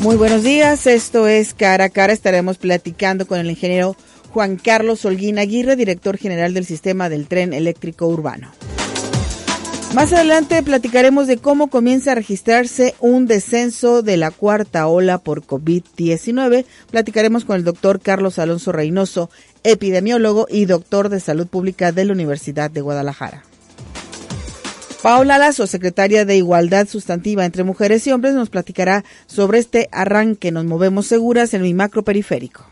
Muy buenos días, esto es Cara a Cara. Estaremos platicando con el ingeniero Juan Carlos Holguín Aguirre, director general del sistema del tren eléctrico urbano. Más adelante platicaremos de cómo comienza a registrarse un descenso de la cuarta ola por COVID-19. Platicaremos con el doctor Carlos Alonso Reynoso, epidemiólogo y doctor de salud pública de la Universidad de Guadalajara. Paola Lazo, secretaria de Igualdad Sustantiva entre Mujeres y Hombres, nos platicará sobre este arranque Nos Movemos Seguras en mi macro periférico.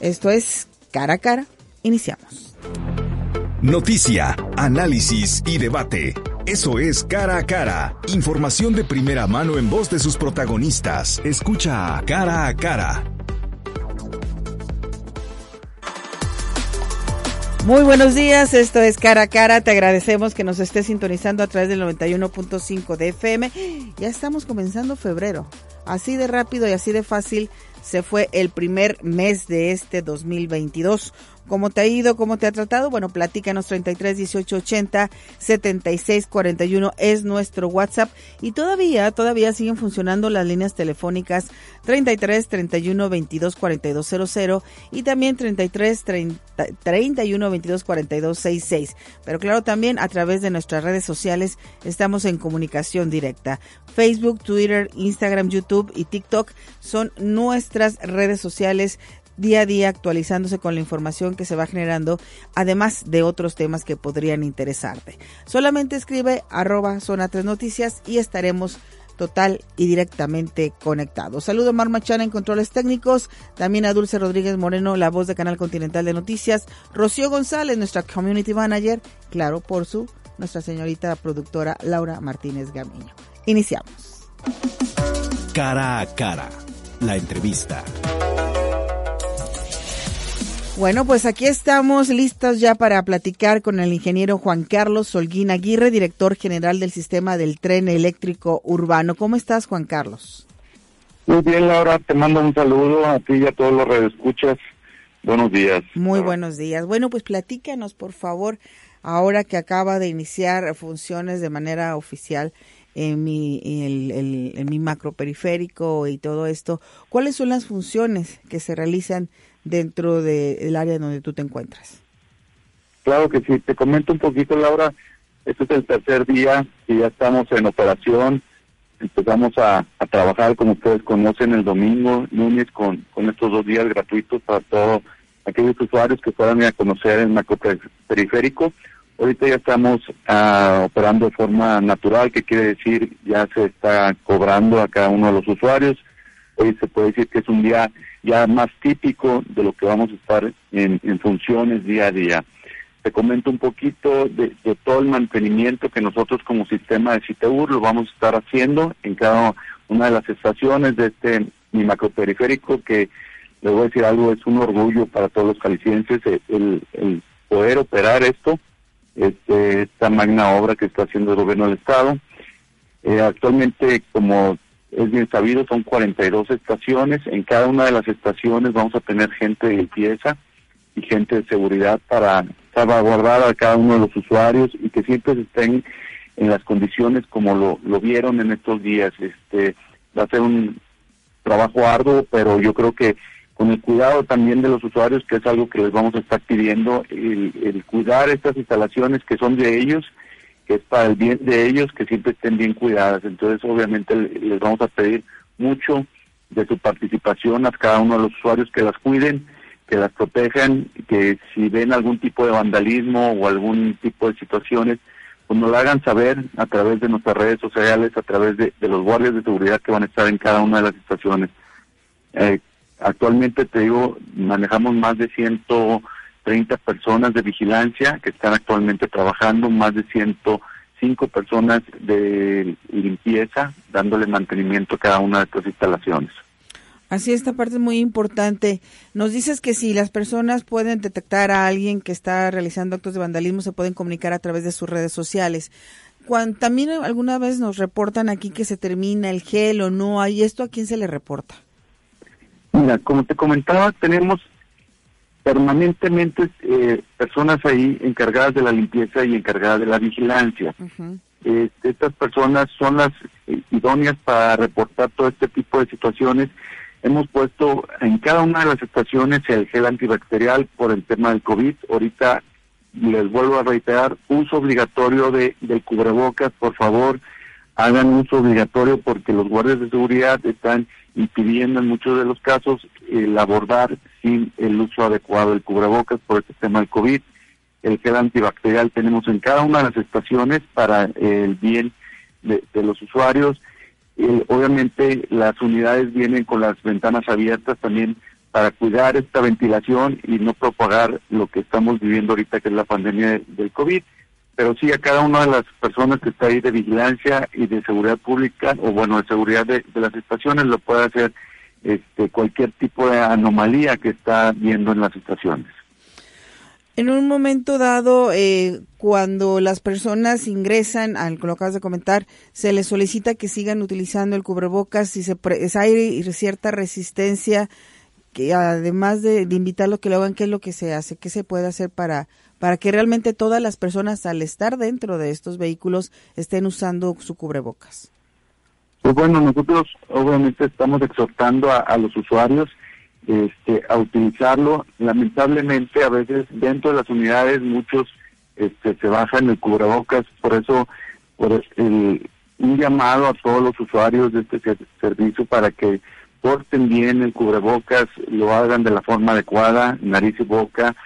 Esto es Cara a Cara. Iniciamos. Noticia, análisis y debate. Eso es Cara a Cara. Información de primera mano en voz de sus protagonistas. Escucha Cara a Cara. Muy buenos días, esto es Cara a Cara. Te agradecemos que nos estés sintonizando a través del 91.5 de FM. Ya estamos comenzando febrero. Así de rápido y así de fácil se fue el primer mes de este 2022. ¿Cómo te ha ido? ¿Cómo te ha tratado? Bueno, platícanos 33 18 80 76 41 es nuestro WhatsApp y todavía, todavía siguen funcionando las líneas telefónicas 33 31 22 42 00 y también 33 30, 31 22 42 66. Pero claro, también a través de nuestras redes sociales estamos en comunicación directa. Facebook, Twitter, Instagram, YouTube y TikTok son nuestras redes sociales día a día actualizándose con la información que se va generando, además de otros temas que podrían interesarte. Solamente escribe arroba zona 3 noticias y estaremos total y directamente conectados. Saludo a Mar Machana en controles técnicos, también a Dulce Rodríguez Moreno, la voz de Canal Continental de Noticias, Rocío González, nuestra community manager, claro, por su, nuestra señorita productora Laura Martínez Gamiño. Iniciamos. Cara a cara, la entrevista. Bueno, pues aquí estamos listos ya para platicar con el ingeniero Juan Carlos Solguín Aguirre, director general del sistema del tren eléctrico urbano. ¿Cómo estás, Juan Carlos? Muy bien, Laura, te mando un saludo a ti y a todos los redescuchas. Buenos días. Muy buenos días. Bueno, pues platícanos, por favor, ahora que acaba de iniciar funciones de manera oficial en mi, en, en mi macro periférico y todo esto, ¿cuáles son las funciones que se realizan dentro del área donde tú te encuentras. Claro que sí, te comento un poquito, Laura. Este es el tercer día que ya estamos en operación. Empezamos a, trabajar, como ustedes conocen, el domingo, lunes, con, con estos dos días gratuitos para todos aquellos usuarios que puedan ir a conocer el macro periférico. Ahorita ya estamos ah, operando de forma natural, que quiere decir ya se está cobrando a cada uno de los usuarios. Hoy se puede decir que es un día ya más típico de lo que vamos a estar en, funciones día a día. Te comento un poquito de, todo el mantenimiento que nosotros como sistema de CITEUR lo vamos a estar haciendo en cada una de las estaciones de este mi macroperiférico que le voy a decir algo, es un orgullo para todos los calicienses el, poder operar esto, este, esta magna obra que está haciendo el gobierno del Estado. Eh, actualmente, como es bien sabido, son 42 estaciones. En cada una de las estaciones vamos a tener gente de limpieza y gente de seguridad para salvaguardar a cada uno de los usuarios y que siempre estén en las condiciones como lo, lo vieron en estos días. Este va a ser un trabajo arduo, pero yo creo que con el cuidado también de los usuarios, que es algo que les vamos a estar pidiendo, el, el cuidar estas instalaciones que son de ellos que es para el bien de ellos que siempre estén bien cuidadas. Entonces, obviamente, les vamos a pedir mucho de su participación a cada uno de los usuarios que las cuiden, que las protejan, que si ven algún tipo de vandalismo o algún tipo de situaciones, pues nos lo hagan saber a través de nuestras redes sociales, a través de, los guardias de seguridad que van a estar en cada una de las estaciones. Eh, actualmente, te digo, manejamos más de ciento 30 personas de vigilancia que están actualmente trabajando, más de 105 personas de limpieza, dándole mantenimiento a cada una de estas instalaciones. Así, esta parte es muy importante. Nos dices que si las personas pueden detectar a alguien que está realizando actos de vandalismo, se pueden comunicar a través de sus redes sociales. Cuando, también alguna vez nos reportan aquí que se termina el gel o no hay esto, ¿a quién se le reporta? Mira, como te comentaba, tenemos permanentemente eh, personas ahí encargadas de la limpieza y encargadas de la vigilancia. Este, estas personas son las idóneas para reportar todo este tipo de situaciones. Hemos puesto en cada una de las estaciones el gel antibacterial por el tema del COVID. Ahorita les vuelvo a reiterar, uso obligatorio de, del cubrebocas, por favor, hagan uso obligatorio porque los guardias de seguridad están impidiendo en muchos de los casos el abordar el uso adecuado del cubrebocas por este tema del COVID. El gel antibacterial tenemos en cada una de las estaciones para el bien de, los usuarios. obviamente las unidades vienen con las ventanas abiertas también para cuidar esta ventilación y no propagar lo que estamos viviendo ahorita que es la pandemia del COVID pero sí a cada una de las personas que está ahí de vigilancia y de seguridad pública, o bueno, de seguridad de, las estaciones, lo puede hacer este, cualquier tipo de anomalía que está viendo en las estaciones. En un momento dado, eh, cuando las personas ingresan, al lo acabas de comentar, se les solicita que sigan utilizando el cubrebocas, si se hay cierta resistencia, que además de, de invitarlos que lo hagan, ¿qué es lo que se hace? ¿Qué se puede hacer para para que realmente todas las personas al estar dentro de estos vehículos estén usando su cubrebocas? Pues bueno, nosotros obviamente estamos exhortando a, los usuarios este, a utilizarlo. Lamentablemente a veces dentro de las unidades muchos este, se bajan el cubrebocas, por eso por el, un llamado a todos los usuarios de este servicio para que porten bien el cubrebocas, lo hagan de la forma adecuada, nariz y boca,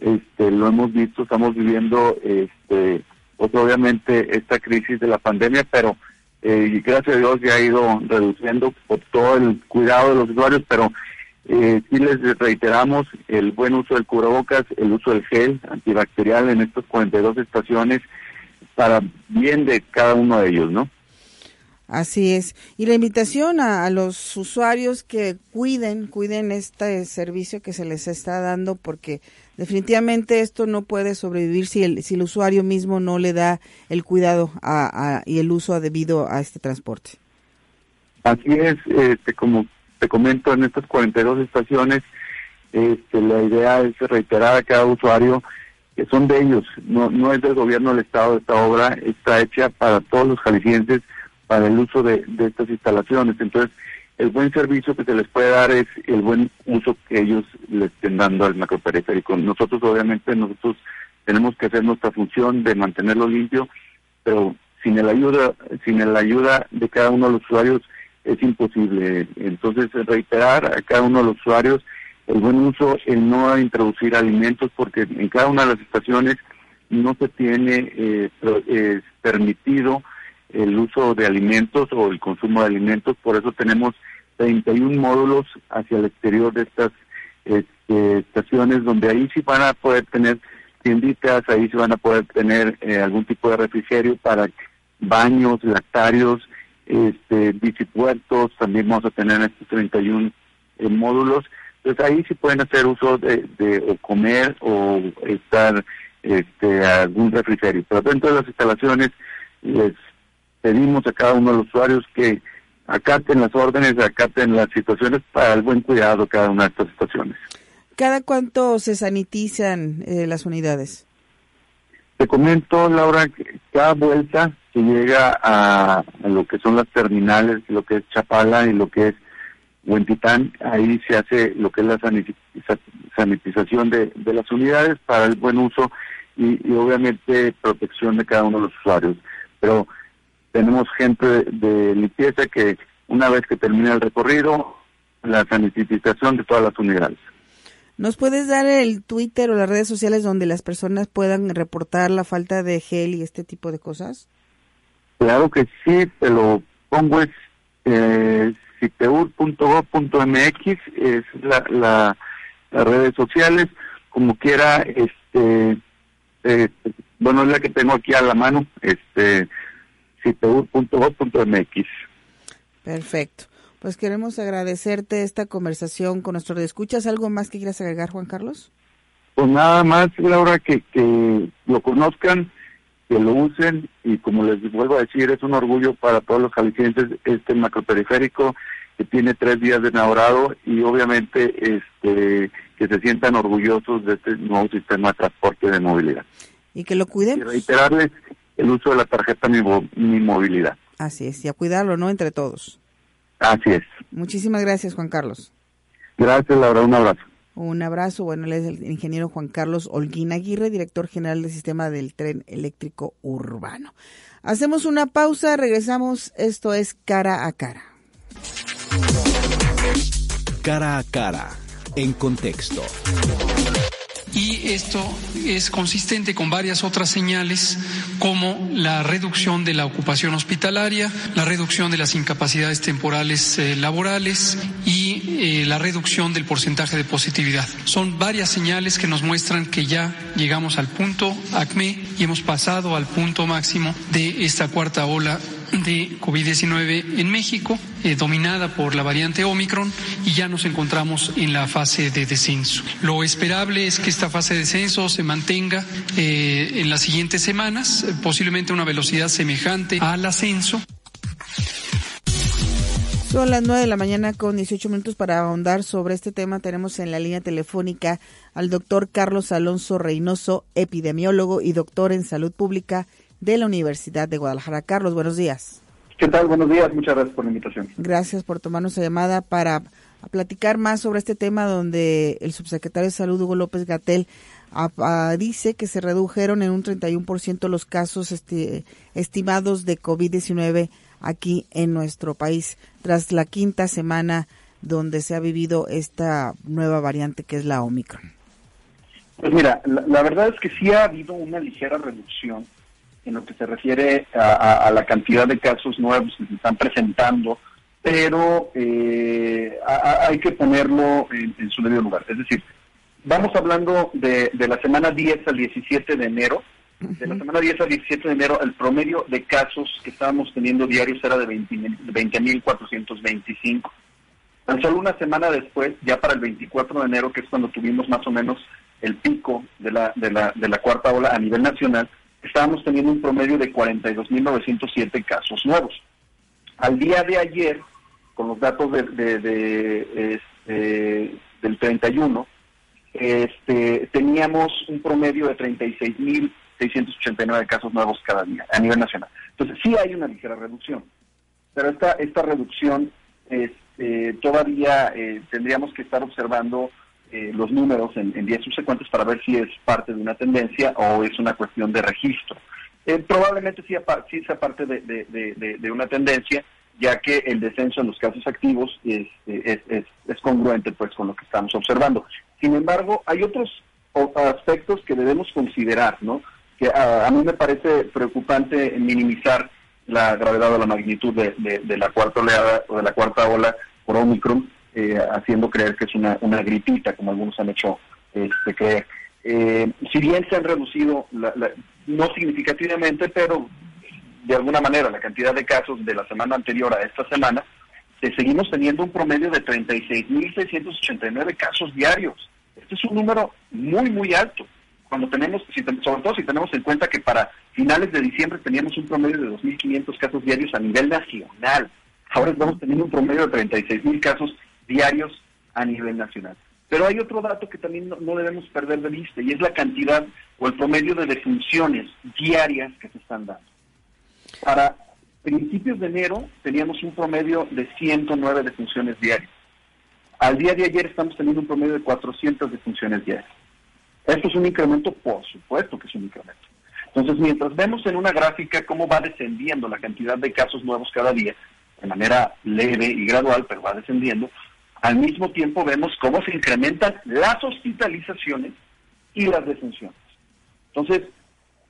este, lo hemos visto, estamos viviendo, este, pues, obviamente, esta crisis de la pandemia, pero eh, gracias a Dios ya ha ido reduciendo por todo el cuidado de los usuarios, pero eh, sí les reiteramos el buen uso del cubrebocas, el uso del gel antibacterial en estas 42 estaciones para bien de cada uno de ellos, ¿no? Así es. Y la invitación a, los usuarios que cuiden, cuiden este servicio que se les está dando porque definitivamente esto no puede sobrevivir si el, si el usuario mismo no le da el cuidado y el uso debido a este transporte. Así es, este, como te comento, en estas 42 estaciones, este, la idea es reiterar a cada usuario que son de ellos, no, no es del gobierno del Estado, esta obra está hecha para todos los jaliscienses, para el uso de, estas instalaciones. Entonces, el buen servicio que se les puede dar es el buen uso que ellos le estén dando al macroperiférico. Nosotros, obviamente, nosotros tenemos que hacer nuestra función de mantenerlo limpio, pero sin el ayuda, sin la ayuda de cada uno de los usuarios es imposible. Entonces, reiterar a cada uno de los usuarios el buen uso, el no introducir alimentos, porque en cada una de las estaciones no se tiene eh, eh permitido el uso de alimentos o el consumo de alimentos, por eso tenemos 31 módulos hacia el exterior de estas este, estaciones donde ahí sí van a poder tener tienditas, ahí sí van a poder tener eh, algún tipo de refrigerio para baños, lactarios, este, bicipuertos, también vamos a tener estos 31 eh, módulos. Entonces ahí sí pueden hacer uso de, de o comer o estar este, algún refrigerio. Pero dentro de las instalaciones les pedimos a cada uno de los usuarios que acaten las órdenes, acaten las situaciones para el buen cuidado cada una de estas situaciones. ¿Cada cuánto se sanitizan eh, las unidades? Te comento, Laura, que cada vuelta se llega a, lo que son las terminales, lo que es Chapala y lo que es Huentitán, ahí se hace lo que es la sanitización de, las unidades para el buen uso y, y obviamente protección de cada uno de los usuarios. Pero tenemos gente de, limpieza que una vez que termina el recorrido, la sanitización de todas las unidades. ¿Nos puedes dar el Twitter o las redes sociales donde las personas puedan reportar la falta de gel y este tipo de cosas? Claro que sí, te lo pongo es eh, citeur.gov.mx, es la, la, las redes sociales, como quiera, este, eh, bueno, es la que tengo aquí a la mano, este, citeur.gov.mx. Perfecto. Pues queremos agradecerte esta conversación con nuestro ¿Escuchas algo más que quieras agregar, Juan Carlos? Pues nada más, Laura, que, que lo conozcan, que lo usen y como les vuelvo a decir, es un orgullo para todos los jaliscienses este macroperiférico que tiene tres días de inaugurado y obviamente este que se sientan orgullosos de este nuevo sistema de transporte de movilidad. Y que lo cuiden. Y reiterarles el uso de la tarjeta Mi, Movilidad. Así es, y a cuidarlo, ¿no? Entre todos. Así es. Muchísimas gracias, Juan Carlos. Gracias, Laura. Un abrazo. Un abrazo. Bueno, él es el ingeniero Juan Carlos Holguín Aguirre, director general del sistema del tren eléctrico urbano. Hacemos una pausa, regresamos. Esto es cara a cara. Cara a cara, en contexto. Y esto es consistente con varias otras señales como la reducción de la ocupación hospitalaria, la reducción de las incapacidades temporales eh, laborales y eh, la reducción del porcentaje de positividad. Son varias señales que nos muestran que ya llegamos al punto ACME y hemos pasado al punto máximo de esta cuarta ola de COVID-19 en México, eh, dominada por la variante Omicron, y ya nos encontramos en la fase de descenso. Lo esperable es que esta fase de descenso se mantenga eh, en las siguientes semanas, posiblemente una velocidad semejante al ascenso. Son las 9 de la mañana con 18 minutos para ahondar sobre este tema. Tenemos en la línea telefónica al doctor Carlos Alonso Reynoso, epidemiólogo y doctor en salud pública de la Universidad de Guadalajara. Carlos, buenos días. ¿Qué tal? Buenos días, muchas gracias por la invitación. Gracias por tomarnos la llamada para platicar más sobre este tema donde el subsecretario de Salud, Hugo López Gatel, dice que se redujeron en un 31% los casos este, estimados de COVID-19 aquí en nuestro país, tras la quinta semana donde se ha vivido esta nueva variante que es la Omicron. Pues mira, la verdad es que sí ha habido una ligera reducción en lo que se refiere a, la cantidad de casos nuevos que se están presentando, pero eh, hay que ponerlo en, su debido lugar. Es decir, vamos hablando de, la semana 10 al 17 de enero. De la semana 10 al 17 de enero, el promedio de casos que estábamos teniendo diarios era de 20.425. Tan solo una semana después, ya para el 24 de enero, que es cuando tuvimos más o menos el pico de la, de la, de la cuarta ola a nivel nacional, estábamos teniendo un promedio de 42.907 casos nuevos. Al día de ayer, con los datos de, este, del 31, este, teníamos un promedio de 36.689 casos nuevos cada día a nivel nacional. Entonces, sí hay una ligera reducción, pero esta, esta reducción este, todavía eh, tendríamos que estar observando eh, los números en, días subsecuentes para ver si es parte de una tendencia o es una cuestión de registro. Eh, probablemente sí, sí, sea parte de, una tendencia, ya que el descenso en los casos activos es, congruente pues con lo que estamos observando. Sin embargo, hay otros aspectos que debemos considerar, ¿no? Que a, mí me parece preocupante minimizar la gravedad o la magnitud de, la cuarta oleada o de la cuarta ola por Omicron, eh, haciendo creer que es una, una gripita, como algunos han hecho este, creer. Eh, si bien se han reducido, no significativamente, pero de alguna manera la cantidad de casos de la semana anterior a esta semana, seguimos teniendo un promedio de 36.689 casos diarios. Este es un número muy, muy alto. Cuando tenemos, sobre todo si tenemos en cuenta que para finales de diciembre teníamos un promedio de 2.500 casos diarios a nivel nacional. Ahora estamos teniendo un promedio de 36.000 casos diarios a nivel nacional. Pero hay otro dato que también no, debemos perder de vista y es la cantidad o el promedio de defunciones diarias que se están dando. Para principios de enero teníamos un promedio de 109 defunciones diarias. Al día de ayer estamos teniendo un promedio de 400 defunciones diarias. Esto es un incremento, por supuesto que es un incremento. Entonces, mientras vemos en una gráfica cómo va descendiendo la cantidad de casos nuevos cada día, de manera leve y gradual, pero va descendiendo, al mismo tiempo vemos cómo se incrementan las hospitalizaciones y las defunciones. Entonces,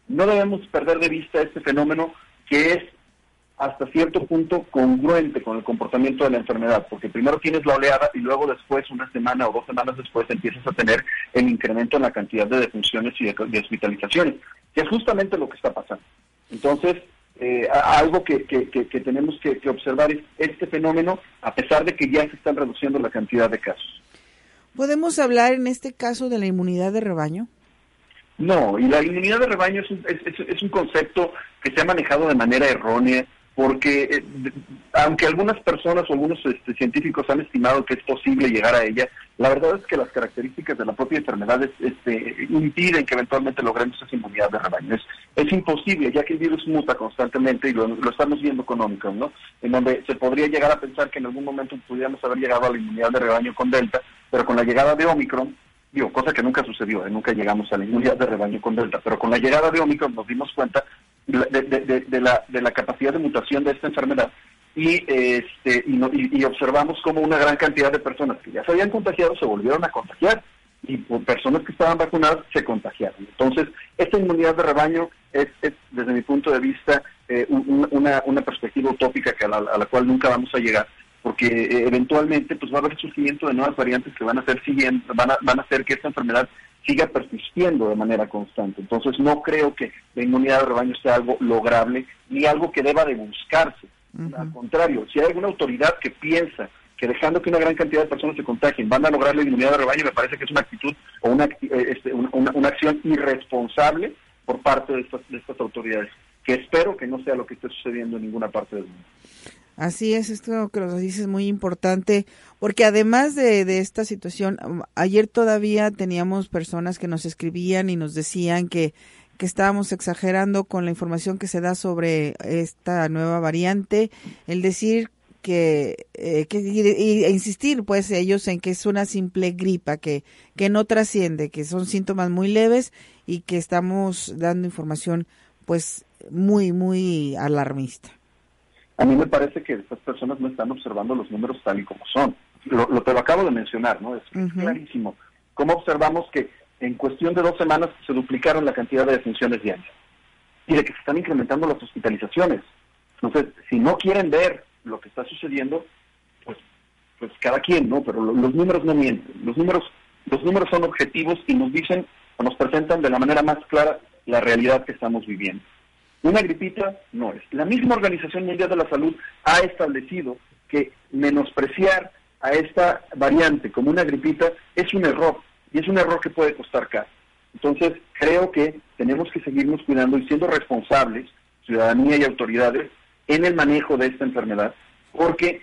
no debemos perder de vista este fenómeno que es hasta cierto punto congruente con el comportamiento de la enfermedad, porque primero tienes la oleada y luego después, una semana o dos semanas después, empiezas a tener el incremento en la cantidad de defunciones y de, hospitalizaciones, que es justamente lo que está pasando. Entonces, eh, algo que, tenemos que, observar es este fenómeno, a pesar de que ya se están reduciendo la cantidad de casos. ¿Podemos hablar en este caso de la inmunidad de rebaño? No, y la inmunidad de rebaño es un, es, un concepto que se ha manejado de manera errónea porque eh, aunque algunas personas o algunos este, científicos han estimado que es posible llegar a ella, la verdad es que las características de la propia enfermedad este, impiden que eventualmente logremos esa inmunidad de rebaño. Es, imposible, ya que el virus muta constantemente y lo, estamos viendo con Omicron, ¿no? En donde se podría llegar a pensar que en algún momento pudiéramos haber llegado a la inmunidad de rebaño con Delta, pero con la llegada de Omicron, digo, cosa que nunca sucedió, ¿eh? nunca llegamos a la inmunidad de rebaño con Delta, pero con la llegada de Omicron nos dimos cuenta de, la, de la capacidad de mutación de esta enfermedad y, este, y, observamos como una gran cantidad de personas que ya se habían contagiado se volvieron a contagiar y personas que estaban vacunadas se contagiaron. Entonces, esta inmunidad de rebaño es, desde mi punto de vista, eh, una, una perspectiva utópica que a, la, cual nunca vamos a llegar, porque eh, eventualmente pues va a haber surgimiento de nuevas variantes que van a hacer siguiente, van a, van a hacer que esta enfermedad siga persistiendo de manera constante. Entonces no creo que la inmunidad de rebaño sea algo lograble ni algo que deba de buscarse. Al contrario, si hay alguna autoridad que piensa que dejando que una gran cantidad de personas se contagien van a lograr la inmunidad de rebaño, me parece que es una actitud o una, eh, este, una, acción irresponsable por parte de estas, de estas autoridades, que espero que no sea lo que esté sucediendo en ninguna parte del mundo. Así es, esto que nos dices es muy importante, porque además de, de, esta situación, um, ayer todavía teníamos personas que nos escribían y nos decían que, que estábamos exagerando con la información que se da sobre esta nueva variante, el decir que, eh, que e insistir pues ellos en que es una simple gripa, que, que no trasciende, que son síntomas muy leves y que estamos dando información pues muy, muy alarmista. A mí me parece que estas personas no están observando los números tal y como son. Lo, te lo acabo de mencionar, ¿no? Es clarísimo. ¿Cómo observamos que en cuestión de dos semanas se duplicaron la cantidad de defunciones diarias? Y de que se están incrementando las hospitalizaciones. Entonces, si no quieren ver lo que está sucediendo, pues, pues cada quien, ¿no? Pero los números no mienten. Los números, los números son objetivos y nos dicen o nos presentan de la manera más clara la realidad que estamos viviendo. Una gripita no es. La misma Organización Mundial de la Salud ha establecido que menospreciar a esta variante como una gripita es un error y es un error que puede costar caro. Entonces, creo que tenemos que seguirnos cuidando y siendo responsables, ciudadanía y autoridades, en el manejo de esta enfermedad, porque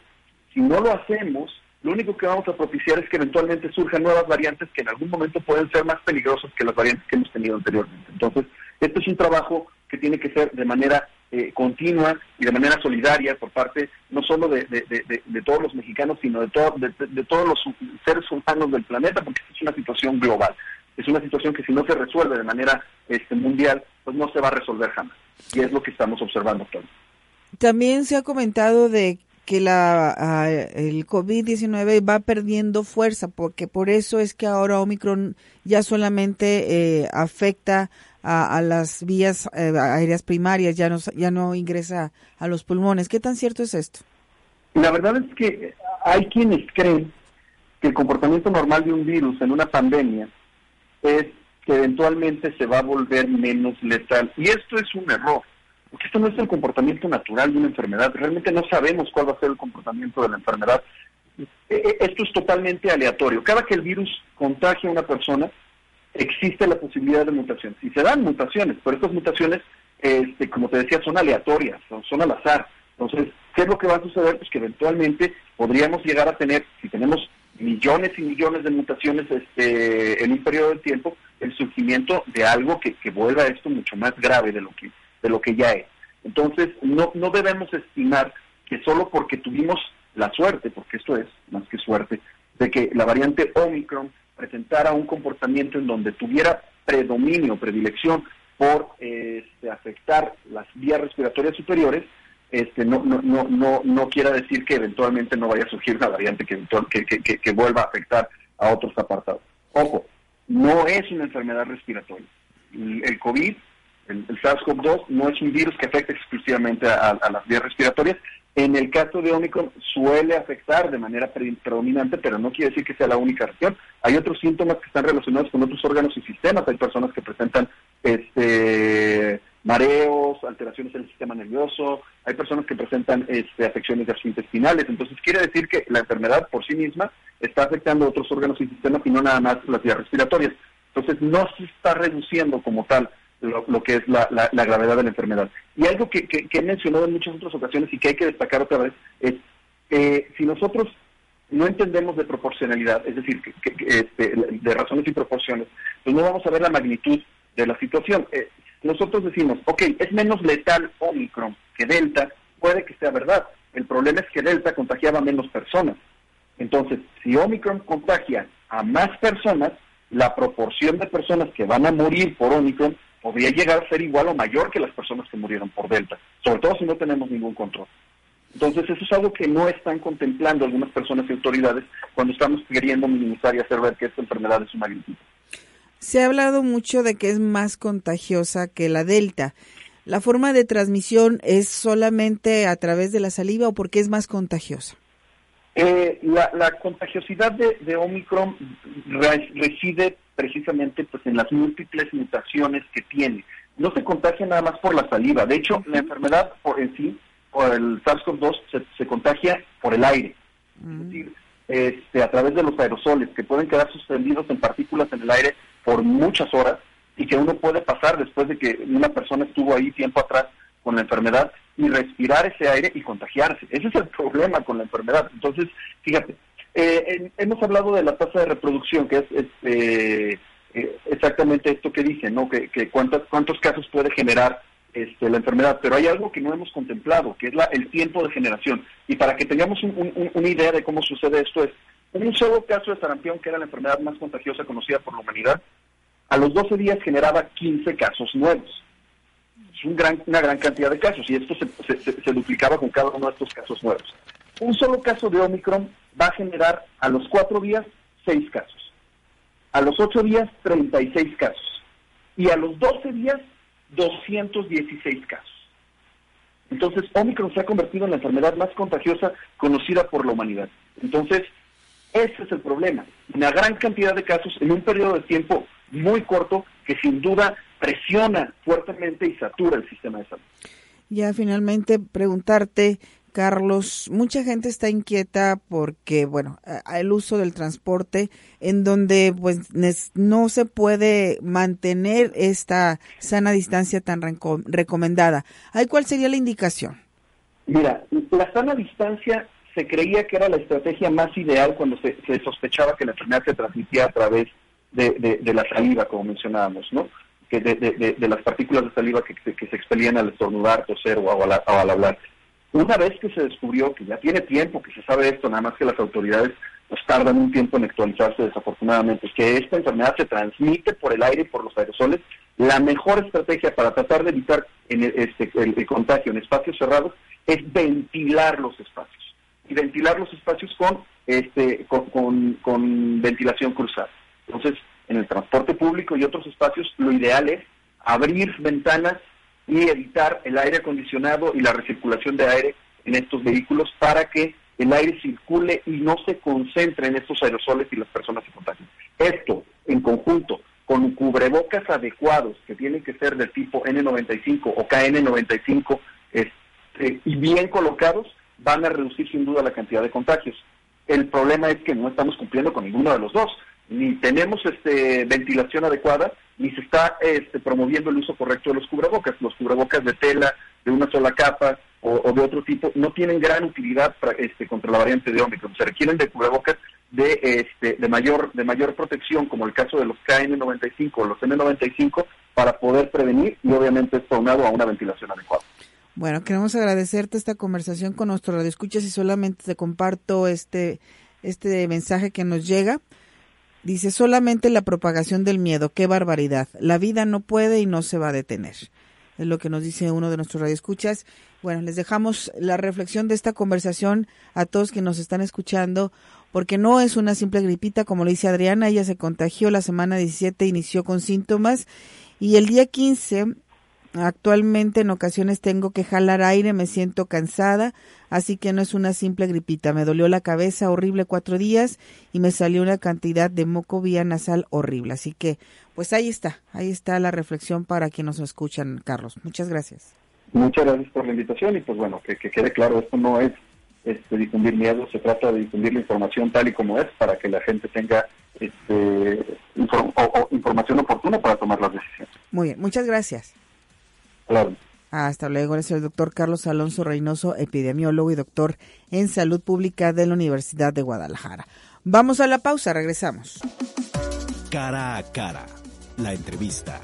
si no lo hacemos, lo único que vamos a propiciar es que eventualmente surjan nuevas variantes que en algún momento pueden ser más peligrosas que las variantes que hemos tenido anteriormente. Entonces, esto es un trabajo que tiene que ser de manera eh, continua y de manera solidaria por parte no solo de, todos los mexicanos, sino de, de, todos los seres humanos del planeta, porque es una situación global. Es una situación que si no se resuelve de manera este, mundial, pues no se va a resolver jamás. Y es lo que estamos observando actualmente. También se ha comentado de que la, ah, el COVID-19 va perdiendo fuerza, porque por eso es que ahora Omicron ya solamente eh, afecta a, las vías eh, aéreas primarias, ya no, ya no ingresa a los pulmones. ¿Qué tan cierto es esto? La verdad es que hay quienes creen que el comportamiento normal de un virus en una pandemia es que eventualmente se va a volver menos letal. Y esto es un error, porque esto no es el comportamiento natural de una enfermedad. Realmente no sabemos cuál va a ser el comportamiento de la enfermedad. E, e, esto es totalmente aleatorio. Cada que el virus contagia a una persona, existe la posibilidad de mutaciones. Y se dan mutaciones, pero estas mutaciones, este, como te decía, son aleatorias, son, al azar. Entonces, ¿qué es lo que va a suceder? Pues que eventualmente podríamos llegar a tener, si tenemos millones y millones de mutaciones este, en un periodo de tiempo, el surgimiento de algo que, que vuelva esto mucho más grave de lo que, de lo que ya es. Entonces, no, no debemos estimar que solo porque tuvimos la suerte, porque esto es más que suerte, de que la variante Omicron presentara un comportamiento en donde tuviera predominio, predilección por este, afectar las vías respiratorias superiores, este, no, no, no, no, no quiera decir que eventualmente no vaya a surgir una variante que, que, que, vuelva a afectar a otros apartados. Ojo, no es una enfermedad respiratoria. El, COVID, el, SARS-CoV-2, no es un virus que afecte exclusivamente a, las vías respiratorias, en el caso de Omicron suele afectar de manera predominante, pero no quiere decir que sea la única región. Hay otros síntomas que están relacionados con otros órganos y sistemas. Hay personas que presentan este, mareos, alteraciones en el sistema nervioso, hay personas que presentan este, afecciones gastrointestinales. Entonces quiere decir que la enfermedad por sí misma está afectando otros órganos y sistemas y no nada más las vías respiratorias. Entonces no se está reduciendo como tal lo, que es la, gravedad de la enfermedad. Y algo que, he mencionado en muchas otras ocasiones y que hay que destacar otra vez es, eh, si nosotros no entendemos de proporcionalidad, es decir, que, este, de razones y proporciones, pues no vamos a ver la magnitud de la situación. Eh, nosotros decimos, ok, es menos letal Omicron que Delta, puede que sea verdad. El problema es que Delta contagiaba menos personas. Entonces, si Omicron contagia a más personas, la proporción de personas que van a morir por Omicron podría llegar a ser igual o mayor que las personas que murieron por Delta, sobre todo si no tenemos ningún control. Entonces, eso es algo que no están contemplando algunas personas y autoridades cuando estamos queriendo minimizar y hacer ver que esta enfermedad es una magnitud. Se ha hablado mucho de que es más contagiosa que la Delta. ¿La forma de transmisión es solamente a través de la saliva o porque es más contagiosa? Eh, la, contagiosidad de, Omicron reside precisamente pues, en las múltiples mutaciones que tiene. No se contagia nada más por la saliva. De hecho, la enfermedad por en sí, por el SARS-CoV-2, se, contagia por el aire. Es mm. decir, este, a través de los aerosoles que pueden quedar suspendidos en partículas en el aire por muchas horas y que uno puede pasar después de que una persona estuvo ahí tiempo atrás con la enfermedad y respirar ese aire y contagiarse. Ese es el problema con la enfermedad. Entonces, fíjate, eh, hemos hablado de la tasa de reproducción, que es este, eh, exactamente esto que dice, ¿no? Que, cuántos, cuántos casos puede generar este, la enfermedad, pero hay algo que no hemos contemplado, que es la, el tiempo de generación. Y para que tengamos una idea de cómo sucede esto es, un solo caso de sarampión, que era la enfermedad más contagiosa conocida por la humanidad, a los 12 días generaba 15 casos nuevos es una gran cantidad de casos y esto se, duplicaba con cada uno de estos casos nuevos. Un solo caso de Omicron va a generar a los cuatro días seis casos, a los ocho días 36 casos y a los 12 días 216 casos. Entonces, Omicron se ha convertido en la enfermedad más contagiosa conocida por la humanidad. Entonces, ese es el problema. Una gran cantidad de casos en un periodo de tiempo muy corto que sin duda presiona fuertemente y satura el sistema de salud. Ya finalmente preguntarte, Carlos, mucha gente está inquieta porque, bueno, el uso del transporte en donde pues no se puede mantener esta sana distancia tan recomendada. ¿Hay cuál sería la indicación? Mira, la sana distancia se creía que era la estrategia más ideal cuando se, sospechaba que la enfermedad se transmitía a través de, de la saliva, como mencionábamos, ¿no? que de, las partículas de saliva que, se expelían al estornudar, toser o al, hablar. Una vez que se descubrió, que ya tiene tiempo que se sabe esto, nada más que las autoridades pues tardan un tiempo en actualizarse desafortunadamente, que esta enfermedad se transmite por el aire y por los aerosoles, la mejor estrategia para tratar de evitar en este, el, contagio en espacios cerrados es ventilar los espacios. Y ventilar los espacios con, este, con, con ventilación cruzada. Entonces, en el transporte público y otros espacios, lo ideal es abrir ventanas y evitar el aire acondicionado y la recirculación de aire en estos vehículos para que el aire circule y no se concentre en estos aerosoles y las personas se contagien. Esto, en conjunto, con cubrebocas adecuados, que tienen que ser del tipo N95 o KN95, este, y bien colocados, van a reducir sin duda la cantidad de contagios. El problema es que no estamos cumpliendo con ninguno de los dos ni tenemos este, ventilación adecuada, ni se está este, promoviendo el uso correcto de los cubrebocas. Los cubrebocas de tela, de una sola capa o, de otro tipo, no tienen gran utilidad para, este, contra la variante de Omicron. Se requieren de cubrebocas de, este, de, mayor, de mayor protección, como el caso de los KN95 o los N95, para poder prevenir y obviamente esto aunado a una ventilación adecuada. Bueno, queremos agradecerte esta conversación con nuestro radio escuchas y solamente te comparto este, este mensaje que nos llega. Dice solamente la propagación del miedo, qué barbaridad. La vida no puede y no se va a detener. Es lo que nos dice uno de nuestros radioescuchas. Bueno, les dejamos la reflexión de esta conversación a todos que nos están escuchando, porque no es una simple gripita, como le dice Adriana, ella se contagió la semana 17, inició con síntomas y el día 15 Actualmente en ocasiones tengo que jalar aire, me siento cansada, así que no es una simple gripita. Me dolió la cabeza horrible cuatro días y me salió una cantidad de moco vía nasal horrible. Así que, pues ahí está, ahí está la reflexión para quienes nos escuchan, Carlos. Muchas gracias. Muchas gracias por la invitación y pues bueno, que, quede claro, esto no es este, difundir miedo, se trata de difundir la información tal y como es para que la gente tenga este, información oportuna para tomar las decisiones. Muy bien, muchas gracias. Claro. Hasta luego, es el doctor Carlos Alonso Reynoso, epidemiólogo y doctor en salud pública de la Universidad de Guadalajara. Vamos a la pausa, regresamos. Cara a cara, la entrevista.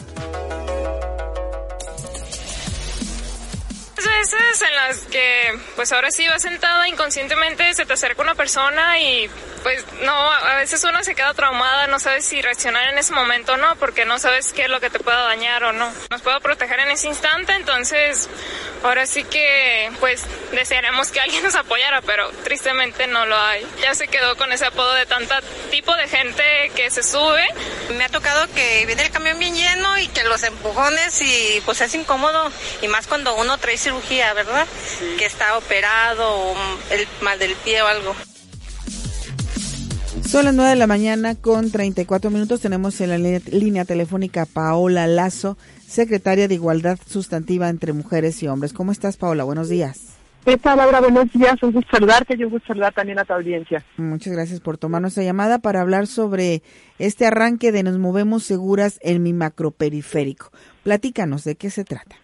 Veces en las que pues ahora sí vas sentada inconscientemente se te acerca una persona y pues no, a veces uno se queda traumada, no sabes si reaccionar en ese momento o no, porque no sabes qué es lo que te pueda dañar o no. Nos puedo proteger en ese instante, entonces ahora sí que pues desearemos que alguien nos apoyara, pero tristemente no lo hay. Ya se quedó con ese apodo de tanta tipo de gente que se sube. Me ha tocado que viene el camión bien lleno y que los empujones y pues es incómodo y más cuando uno trae cirugía, ¿verdad? Que está operado o el mal del pie o algo. Son las 9 de la mañana con 34 minutos. Tenemos en la línea telefónica Paola Lazo, secretaria de Igualdad Sustantiva entre Mujeres y Hombres. ¿Cómo estás, Paola? Buenos días. ¿Qué tal, Laura? Buenos días. Un gusto saludarte y un gusto saludar también a tu audiencia. Muchas gracias por tomar nuestra llamada para hablar sobre este arranque de Nos Movemos Seguras en mi macroperiférico. Platícanos, ¿de qué se trata?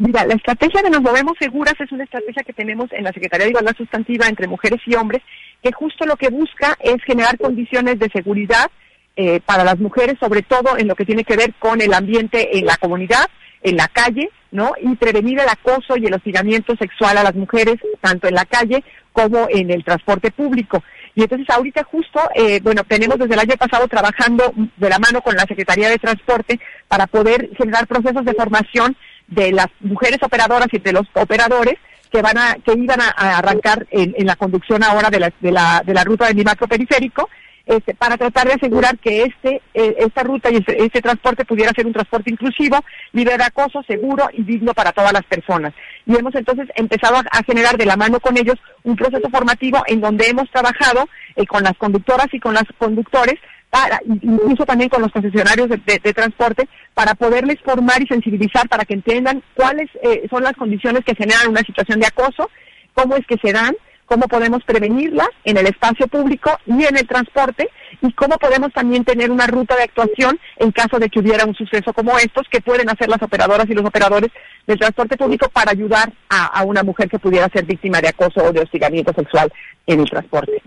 Mira, la estrategia de Nos Movemos Seguras es una estrategia que tenemos en la Secretaría de Igualdad Sustantiva entre Mujeres y Hombres que justo lo que busca es generar condiciones de seguridad eh, para las mujeres, sobre todo en lo que tiene que ver con el ambiente en la comunidad, en la calle, ¿no? Y prevenir el acoso y el hostigamiento sexual a las mujeres, tanto en la calle como en el transporte público. Y entonces ahorita justo, eh, bueno, tenemos desde el año pasado trabajando de la mano con la Secretaría de Transporte para poder generar procesos de formación de las mujeres operadoras y de los operadores que van a que iban a, arrancar en, la conducción ahora de la, de la, de la ruta del macro periférico este, para tratar de asegurar que este eh, esta ruta y este, este, transporte pudiera ser un transporte inclusivo, libre de acoso, seguro y digno para todas las personas. Y hemos entonces empezado a, generar de la mano con ellos un proceso formativo en donde hemos trabajado eh, con las conductoras y con los conductores para, incluso también con los concesionarios de, transporte, para poderles formar y sensibilizar para que entiendan cuáles eh, son las condiciones que generan una situación de acoso, cómo es que se dan, cómo podemos prevenirlas en el espacio público y en el transporte y cómo podemos también tener una ruta de actuación en caso de que hubiera un suceso como estos que pueden hacer las operadoras y los operadores del transporte público para ayudar a, a una mujer que pudiera ser víctima de acoso o de hostigamiento sexual en el transporte.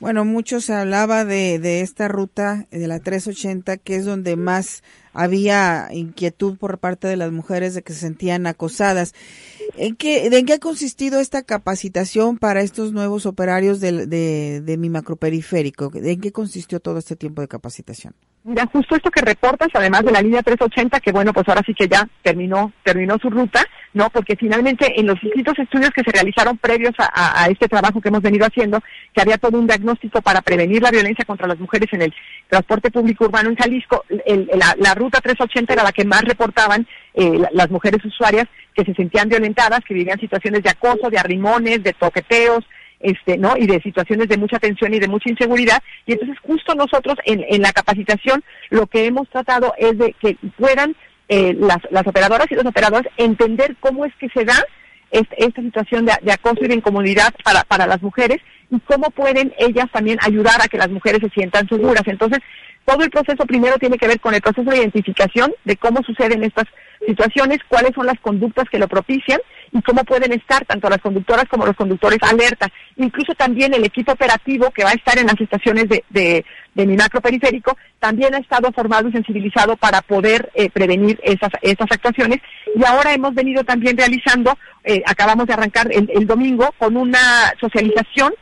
Bueno, mucho se hablaba de, de esta ruta de la 380, que es donde más había inquietud por parte de las mujeres de que se sentían acosadas. ¿En qué, ¿En qué ha consistido esta capacitación para estos nuevos operarios de, de, de mi macroperiférico? ¿En qué consistió todo este tiempo de capacitación? Mira, justo esto que reportas, además de la línea 380, que bueno, pues ahora sí que ya terminó, terminó su ruta, ¿no? Porque finalmente en los distintos estudios que se realizaron previos a, este trabajo que hemos venido haciendo, que había todo un diagnóstico para prevenir la violencia contra las mujeres en el transporte público urbano en Jalisco, la, ruta 380 era la que más reportaban eh, las mujeres usuarias que se sentían violentadas, que vivían situaciones de acoso, de arrimones, de toqueteos, este, ¿no? Y de situaciones de mucha tensión y de mucha inseguridad. Y entonces justo nosotros en, en la capacitación lo que hemos tratado es de que puedan eh, las, las operadoras y los operadores entender cómo es que se da esta situación de, de, acoso y de incomodidad para, para las mujeres y cómo pueden ellas también ayudar a que las mujeres se sientan seguras. Entonces, todo el proceso primero tiene que ver con el proceso de identificación de cómo suceden estas situaciones, cuáles son las conductas que lo propician y cómo pueden estar tanto las conductoras como los conductores alerta. Incluso también el equipo operativo que va a estar en las estaciones de, de, mi macro periférico también ha estado formado y sensibilizado para poder eh, prevenir esas, actuaciones. Y ahora hemos venido también realizando, eh, acabamos de arrancar el, el, domingo con una socialización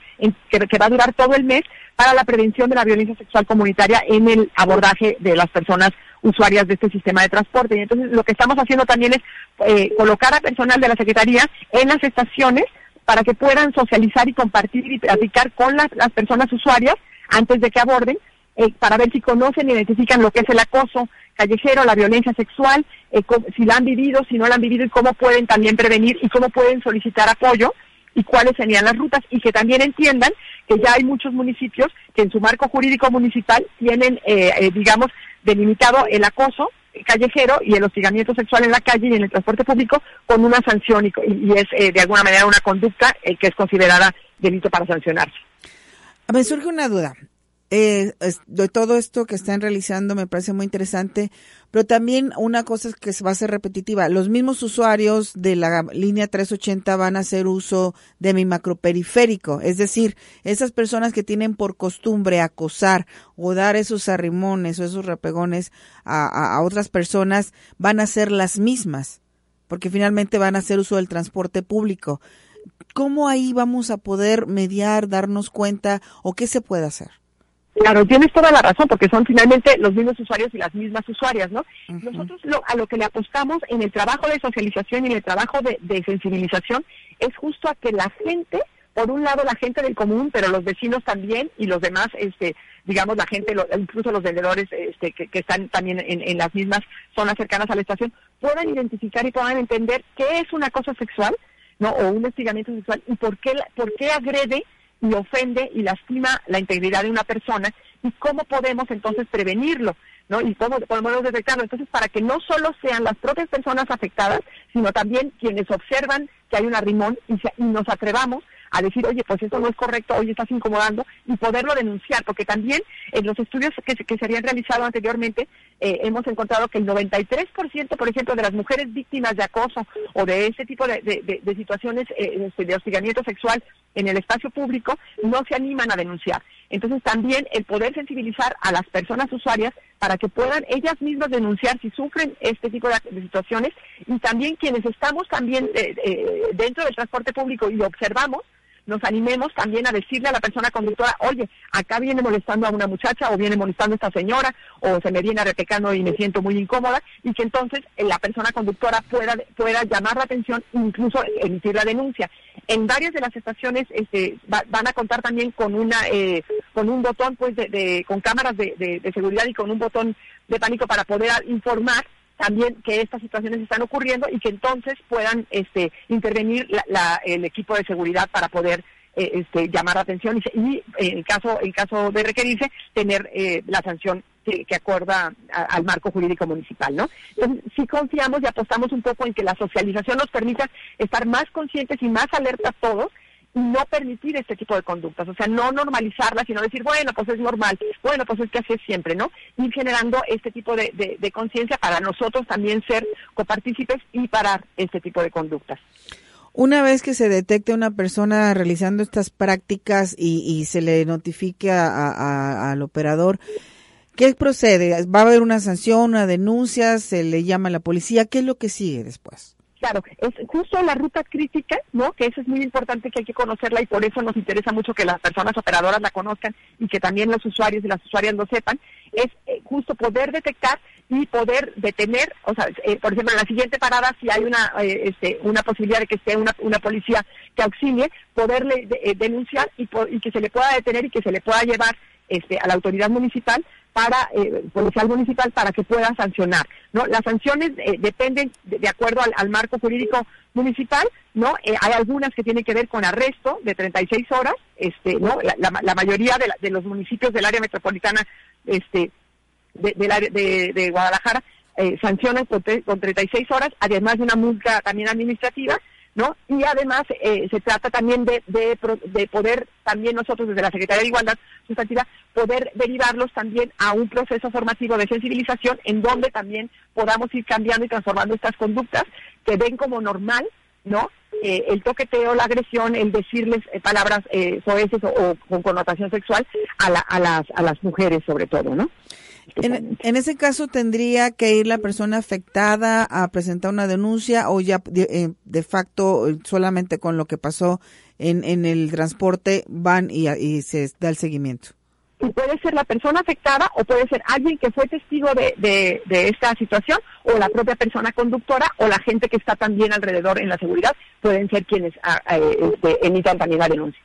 que va a durar todo el mes para la prevención de la violencia sexual comunitaria en el abordaje de las personas usuarias de este sistema de transporte. Y entonces lo que estamos haciendo también es eh, colocar a personal de la Secretaría en las estaciones para que puedan socializar y compartir y platicar con las, personas usuarias antes de que aborden, eh, para ver si conocen y identifican lo que es el acoso callejero, la violencia sexual, eh, si la han vivido, si no la han vivido y cómo pueden también prevenir y cómo pueden solicitar apoyo y cuáles serían las rutas y que también entiendan que ya hay muchos municipios que en su marco jurídico municipal tienen, eh, eh, digamos, delimitado el acoso callejero y el hostigamiento sexual en la calle y en el transporte público con una sanción y, es eh, de alguna manera una conducta eh, que es considerada delito para sancionarse. A me surge una duda. Eh, de todo esto que están realizando me parece muy interesante, pero también una cosa que va a ser repetitiva. Los mismos usuarios de la línea 380 van a hacer uso de mi macroperiférico, es decir, esas personas que tienen por costumbre acosar o dar esos arrimones o esos repegones a, a otras personas van a ser las mismas, porque finalmente van a hacer uso del transporte público. ¿Cómo ahí vamos a poder mediar, darnos cuenta o qué se puede hacer? Claro, tienes toda la razón, porque son finalmente los mismos usuarios y las mismas usuarias, ¿no? Nosotros lo, a lo que le apostamos en el trabajo de socialización y en el trabajo de, sensibilización es justo a que la gente, por un lado la gente del común, pero los vecinos también y los demás, este, digamos la gente, incluso los vendedores este, que, están también en, en, las mismas zonas cercanas a la estación, puedan identificar y puedan entender qué es una cosa sexual, ¿no? O un hostigamiento sexual y por qué, por qué agrede y ofende y lastima la integridad de una persona y cómo podemos entonces prevenirlo, ¿no? Y cómo podemos detectarlo. Entonces, para que no solo sean las propias personas afectadas, sino también quienes observan que hay un arrimón y, y nos atrevamos a decir, oye, pues esto no es correcto, oye, estás incomodando, y poderlo denunciar, porque también en los estudios que, que se habían realizado anteriormente, eh, hemos encontrado que el 93%, por ejemplo, de las mujeres víctimas de acoso o de ese tipo de, situaciones eh, este, de hostigamiento sexual en el espacio público, no se animan a denunciar. Entonces también el poder sensibilizar a las personas usuarias para que puedan ellas mismas denunciar si sufren este tipo de, situaciones y también quienes estamos también eh, dentro del transporte público y observamos nos animemos también a decirle a la persona conductora, oye, acá viene molestando a una muchacha o viene molestando a esta señora o se me viene arrepecando y me siento muy incómoda y que entonces eh, la persona conductora pueda, pueda llamar la atención e incluso emitir la denuncia. En varias de las estaciones este, van a contar también con una eh, con un botón pues de, con cámaras de seguridad y con un botón de pánico para poder informar también que estas situaciones están ocurriendo y que entonces puedan este, intervenir el equipo de seguridad para poder eh, este, llamar la atención y, en caso en caso de requerirse tener eh, la sanción que, acuerda al marco jurídico municipal, ¿no? Entonces sí confiamos y apostamos un poco en que la socialización nos permita estar más conscientes y más alertas todos no permitir este tipo de conductas, o sea, no normalizarlas, sino decir, bueno, pues es normal, bueno, pues es que así siempre, ¿no? Ir generando este tipo de, de, conciencia para nosotros también ser copartícipes y parar este tipo de conductas. Una vez que se detecte una persona realizando estas prácticas y, y se le notifique a, al operador, ¿qué procede? ¿Va a haber una sanción, una denuncia? ¿Se le llama a la policía? ¿Qué es lo que sigue después? Claro, es justo la ruta crítica, ¿no? Que eso es muy importante que hay que conocerla y por eso nos interesa mucho que las personas operadoras la conozcan y que también los usuarios y las usuarias lo sepan, es eh, justo poder detectar y poder detener, o sea, eh, por ejemplo, en la siguiente parada, si hay una eh, este, una posibilidad de que esté una, una policía que auxilie, poderle denunciar y, y que se le pueda detener y que se le pueda llevar este, a la autoridad municipal para eh, policial municipal para que pueda sancionar no las sanciones eh, dependen de, acuerdo al, marco jurídico municipal no eh, hay algunas que tienen que ver con arresto de 36 horas este no la, mayoría de, los municipios del área metropolitana este de, de, de Guadalajara eh, sancionan con, con 36 horas además de una multa también administrativa ¿no? Y además eh, se trata también de, de, poder también nosotros desde la Secretaría de Igualdad Sustantiva poder derivarlos también a un proceso formativo de sensibilización en donde también podamos ir cambiando y transformando estas conductas que ven como normal, ¿no? Eh, el toqueteo, la agresión, el decirles eh, palabras eh, soeces o, con connotación sexual a, a, las, a las mujeres sobre todo, ¿no? En, en, ese caso tendría que ir la persona afectada a presentar una denuncia o ya de, eh, de facto solamente con lo que pasó en, en el transporte van y, y, se da el seguimiento. Y puede ser la persona afectada o puede ser alguien que fue testigo de, de, de esta situación o la propia persona conductora o la gente que está también alrededor en la seguridad pueden ser quienes ah, eh, este, emitan también la denuncia.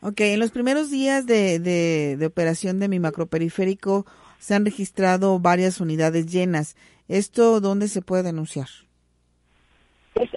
Ok, en los primeros días de, de, de operación de mi macroperiférico, se han registrado varias unidades llenas. ¿Esto dónde se puede denunciar?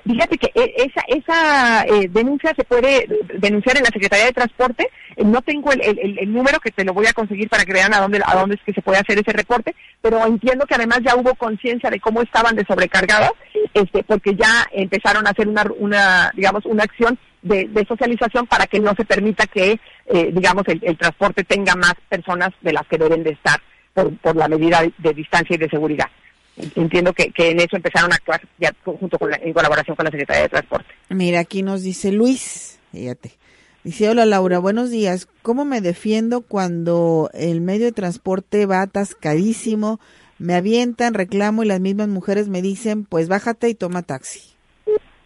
fíjate que e, esa, esa eh, denuncia se puede denunciar en la Secretaría de Transporte, Eh, no tengo el, número que te lo voy a conseguir para que vean a dónde, a dónde es que se puede hacer ese reporte, pero entiendo que además ya hubo conciencia de cómo estaban de sobrecargadas, este, porque ya empezaron a hacer una, una digamos, una acción de, de socialización para que no se permita que, eh, digamos, el, el, transporte tenga más personas de las que deben de estar por, por la medida de distancia y de seguridad entiendo que, que, en eso empezaron a actuar ya junto con en colaboración con la Secretaría de Transporte. Mira, aquí nos dice Luis, fíjate. Dice, hola Laura, buenos días. ¿Cómo me defiendo cuando el medio de transporte va atascadísimo? Me avientan, reclamo y las mismas mujeres me dicen, pues bájate y toma taxi.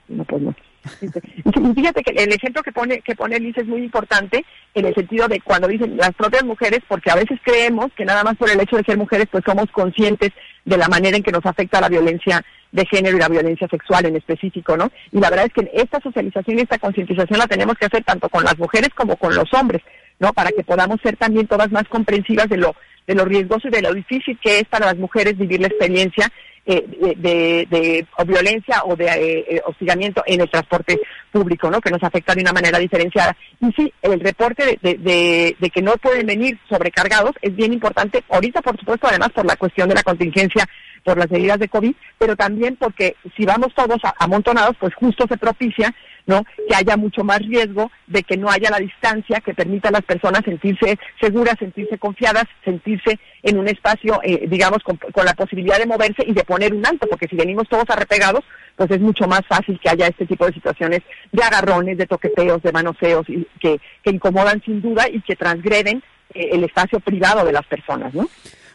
No, pues no. Fíjate que el ejemplo que pone que pone Liz es muy importante en el sentido de cuando dicen las propias mujeres, porque a veces creemos que nada más por el hecho de ser mujeres pues somos conscientes de la manera en que nos afecta la violencia de género y la violencia sexual en específico, ¿no? Y la verdad es que esta socialización y esta concientización la tenemos que hacer tanto con las mujeres como con los hombres, ¿no? Para que podamos ser también todas más comprensivas de lo de lo riesgoso y de lo difícil que es para las mujeres vivir la experiencia eh, de, de, violencia o de eh, eh, hostigamiento en el transporte público, ¿no? Que nos afecta de una manera diferenciada. Y sí, el reporte de, de, de, que no pueden venir sobrecargados es bien importante. Ahorita, por supuesto, además por la cuestión de la contingencia por las medidas de COVID, pero también porque si vamos todos amontonados, pues justo se propicia ¿no? Que haya mucho más riesgo de que no haya la distancia que permita a las personas sentirse seguras, sentirse confiadas, sentirse en un espacio, eh, digamos, con, la posibilidad de moverse y de poner un alto, porque si venimos todos arrepegados, pues es mucho más fácil que haya este tipo de situaciones de agarrones, de toqueteos, de manoseos, y que, que incomodan sin duda y que transgreden eh, el espacio privado de las personas, ¿no?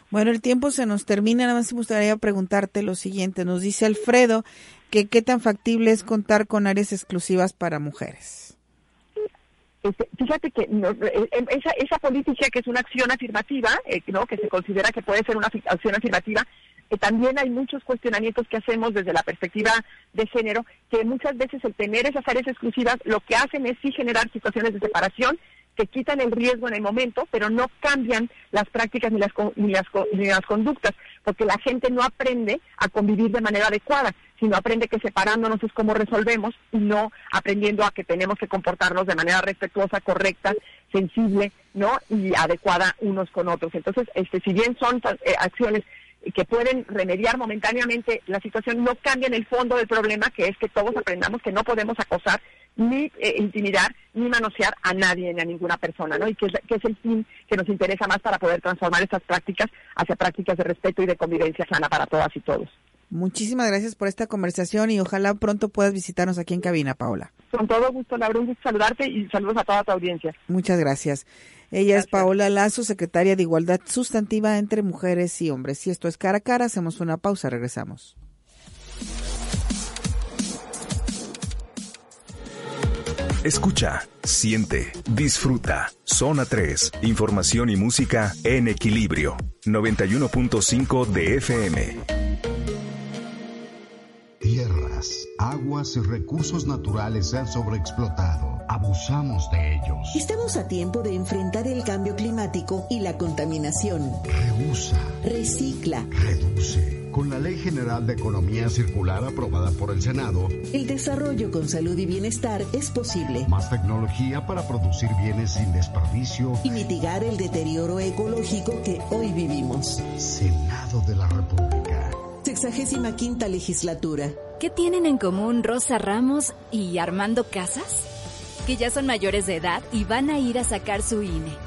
Bueno, el tiempo se nos termina. Nada más me gustaría preguntarte lo siguiente. Nos dice Alfredo que qué tan factible es contar con áreas exclusivas para mujeres. Este, fíjate que eh, em, esa, esa política que es una acción afirmativa, eh, ¿no? que se considera que puede ser una acción afirmativa, eh, también hay muchos cuestionamientos que hacemos desde la perspectiva de género, que muchas veces el tener esas áreas exclusivas lo que hacen es sí generar situaciones de separación que quitan el riesgo en el momento, pero no cambian las prácticas ni las, ni las, ni las conductas, porque la gente no aprende a convivir de manera adecuada, sino aprende que separándonos es como resolvemos y no aprendiendo a que tenemos que comportarnos de manera respetuosa, correcta, sensible, ¿no? Y adecuada unos con otros. Entonces, este, si bien son eh, acciones que pueden remediar momentáneamente la situación, no cambian el fondo del problema, que es que todos aprendamos que no podemos acosar ni eh, intimidar ni manosear a nadie ni a ninguna persona, ¿no? Y que es, que es el fin que nos interesa más para poder transformar estas prácticas hacia prácticas de respeto y de convivencia sana para todas y todos. Muchísimas gracias por esta conversación y ojalá pronto puedas visitarnos aquí en cabina, Paola. Con todo gusto, Laura, un gusto saludarte y saludos a toda tu audiencia. Muchas gracias. Ella es Paola Lazo, secretaria de Igualdad Sustantiva entre Mujeres y Hombres. Si esto es cara a cara, hacemos una pausa, regresamos. Escucha, siente, disfruta. Zona 3, información y música en equilibrio. 91.5 de FM. Tierras, aguas y recursos naturales se han sobreexplotado. Abusamos de ellos. Estamos a tiempo de enfrentar el cambio climático y la contaminación. Reusa. Recicla. Reduce con la Ley General de Economía Circular aprobada por el Senado, el desarrollo con salud y bienestar es posible. Más tecnología para producir bienes sin desperdicio y mitigar el deterioro ecológico que hoy vivimos. Senado de la República. Sexagésima quinta legislatura. ¿Qué tienen en común Rosa Ramos y Armando Casas? Que ya son mayores de edad y van a ir a sacar su INE.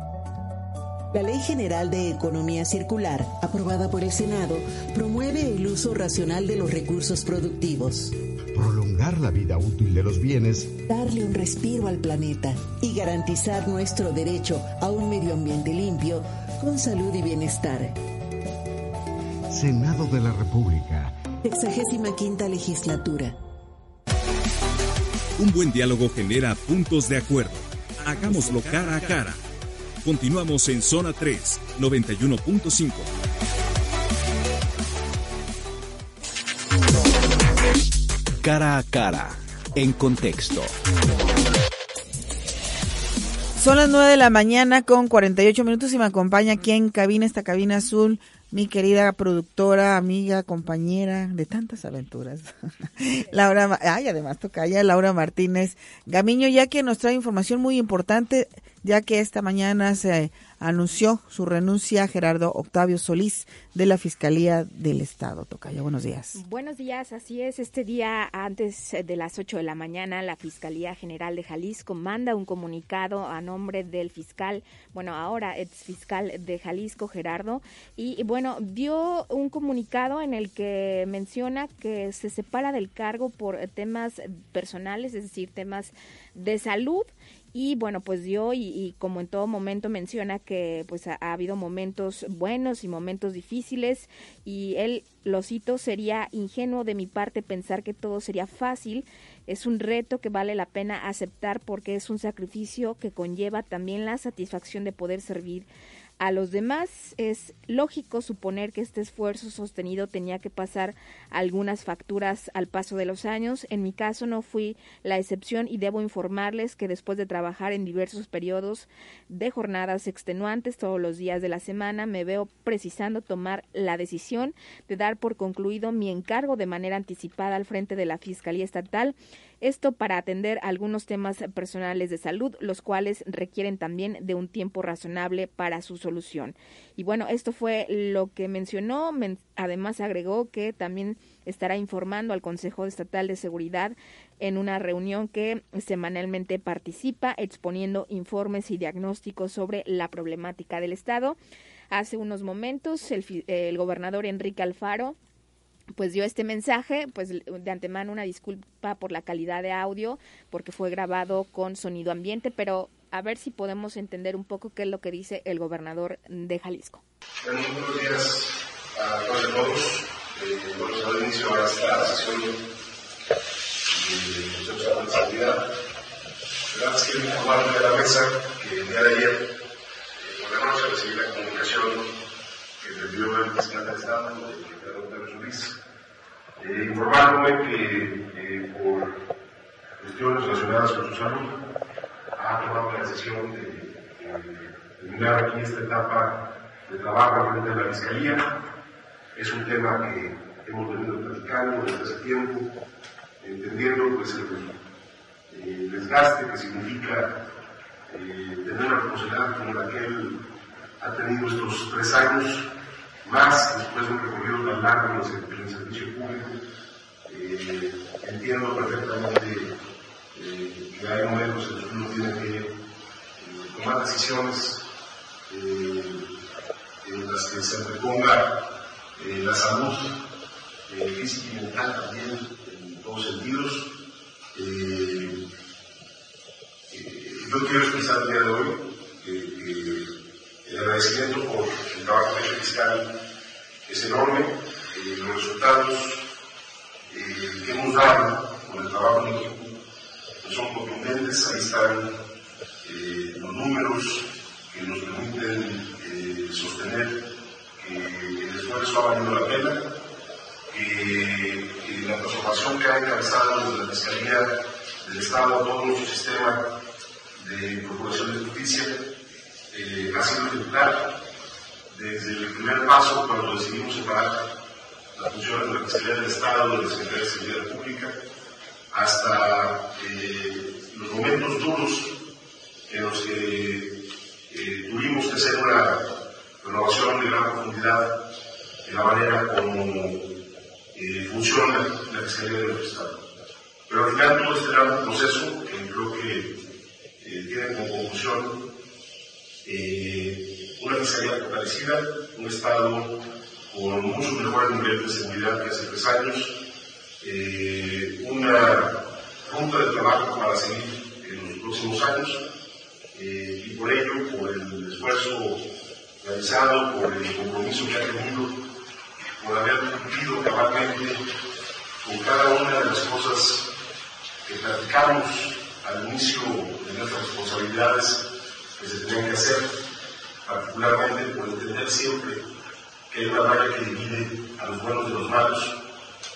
La Ley General de Economía Circular, aprobada por el Senado, promueve el uso racional de los recursos productivos. Prolongar la vida útil de los bienes. Darle un respiro al planeta y garantizar nuestro derecho a un medio ambiente limpio, con salud y bienestar. Senado de la República. Sexagésima quinta legislatura. Un buen diálogo genera puntos de acuerdo. Hagámoslo cara a cara Continuamos en Zona 3, 91.5. Cara a cara, en contexto. Son las 9 de la mañana con 48 minutos y me acompaña aquí en cabina, esta cabina azul, mi querida productora, amiga, compañera de tantas aventuras, Laura, ay, además toca ya Laura Martínez Gamiño, ya que nos trae información muy importante, ya que esta mañana se anunció su renuncia Gerardo Octavio Solís de la Fiscalía del Estado. Tocaya, buenos días. Buenos días, así es. Este día, antes de las 8 de la mañana, la Fiscalía General de Jalisco manda un comunicado a nombre del fiscal, bueno, ahora ex fiscal de Jalisco, Gerardo, y bueno, dio un comunicado en el que menciona que se separa del cargo por temas personales, es decir, temas de salud y bueno pues dio y, como en todo momento menciona que pues ha, habido momentos buenos y momentos difíciles y él lo cito sería ingenuo de mi parte pensar que todo sería fácil. Es un reto que vale la pena aceptar porque es un sacrificio que conlleva también la satisfacción de poder servir a los demás. Es lógico suponer que este esfuerzo sostenido tenía que pasar algunas facturas al paso de los años. En mi caso no fui la excepción y debo informarles que después de trabajar en diversos periodos de jornadas extenuantes todos los días de la semana, me veo precisando tomar la decisión de dar por concluido mi encargo de manera anticipada al frente de la Fiscalía Estatal esto para atender algunos temas personales de salud, los cuales requieren también de un tiempo razonable para su solución. Y bueno, esto fue lo que mencionó. Además agregó que también estará informando al Consejo Estatal de Seguridad en una reunión que semanalmente participa, exponiendo informes y diagnósticos sobre la problemática del Estado. Hace unos momentos el, el gobernador Enrique Alfaro pues dio este mensaje, pues de antemano una disculpa por la calidad de audio, porque fue grabado con sonido ambiente, pero a ver si podemos entender un poco qué es lo que dice el gobernador de Jalisco. Buenos días a todos. Eh, a dar inicio a esta sesión de Consejo de. Antes quiero informarle a la mesa que el día de ayer, eh, por la noche, recibí la comunicación que el de Estado, el Solís, eh, informándome que por cuestiones relacionadas con su salud ha tomado la decisión de, terminar aquí esta etapa de trabajo frente a la Fiscalía. Es un tema que hemos venido platicando desde hace tiempo, entendiendo pues, el, desgaste que significa eh, tener una responsabilidad como la que él ha tenido estos tres años más después de un recorrido tan largo en el, servicio público. Eh, entiendo perfectamente eh, que hay momentos en los que uno tiene que eh, tomar decisiones en las que se anteponga la salud física y mental también en todos sentidos. yo quiero expresar el día de hoy el agradecimiento por el trabajo que fiscal es enorme. Eh, los resultados eh, que hemos dado con el trabajo en equipo pues son contundentes. Ahí están eh, los números que nos permiten sostener que el esfuerzo ha valido la pena, que la transformación que ha desde la Fiscalía del Estado todo nuestro sistema de procuración de justicia ha sido ejemplar desde el primer paso cuando decidimos separar las funciones de la Fiscalía del Estado de la Secretaría de Seguridad Pública hasta eh, los momentos duros en los que eh, tuvimos que hacer una renovación de gran profundidad en la manera como eh, funciona la Fiscalía del Estado. Pero al final todo este gran proceso que creo que tiene como conclusión una fiscalía fortalecida, un Estado con mucho mejor nivel de seguridad que hace tres años, eh, una ruta de trabajo para seguir en los próximos años eh, y por ello, por el esfuerzo realizado, por el compromiso que ha tenido, por haber cumplido cabalmente con cada una de las cosas que platicamos al inicio de nuestras responsabilidades que se tenían que hacer particularmente por entender siempre que hay una raya que divide a los buenos de los malos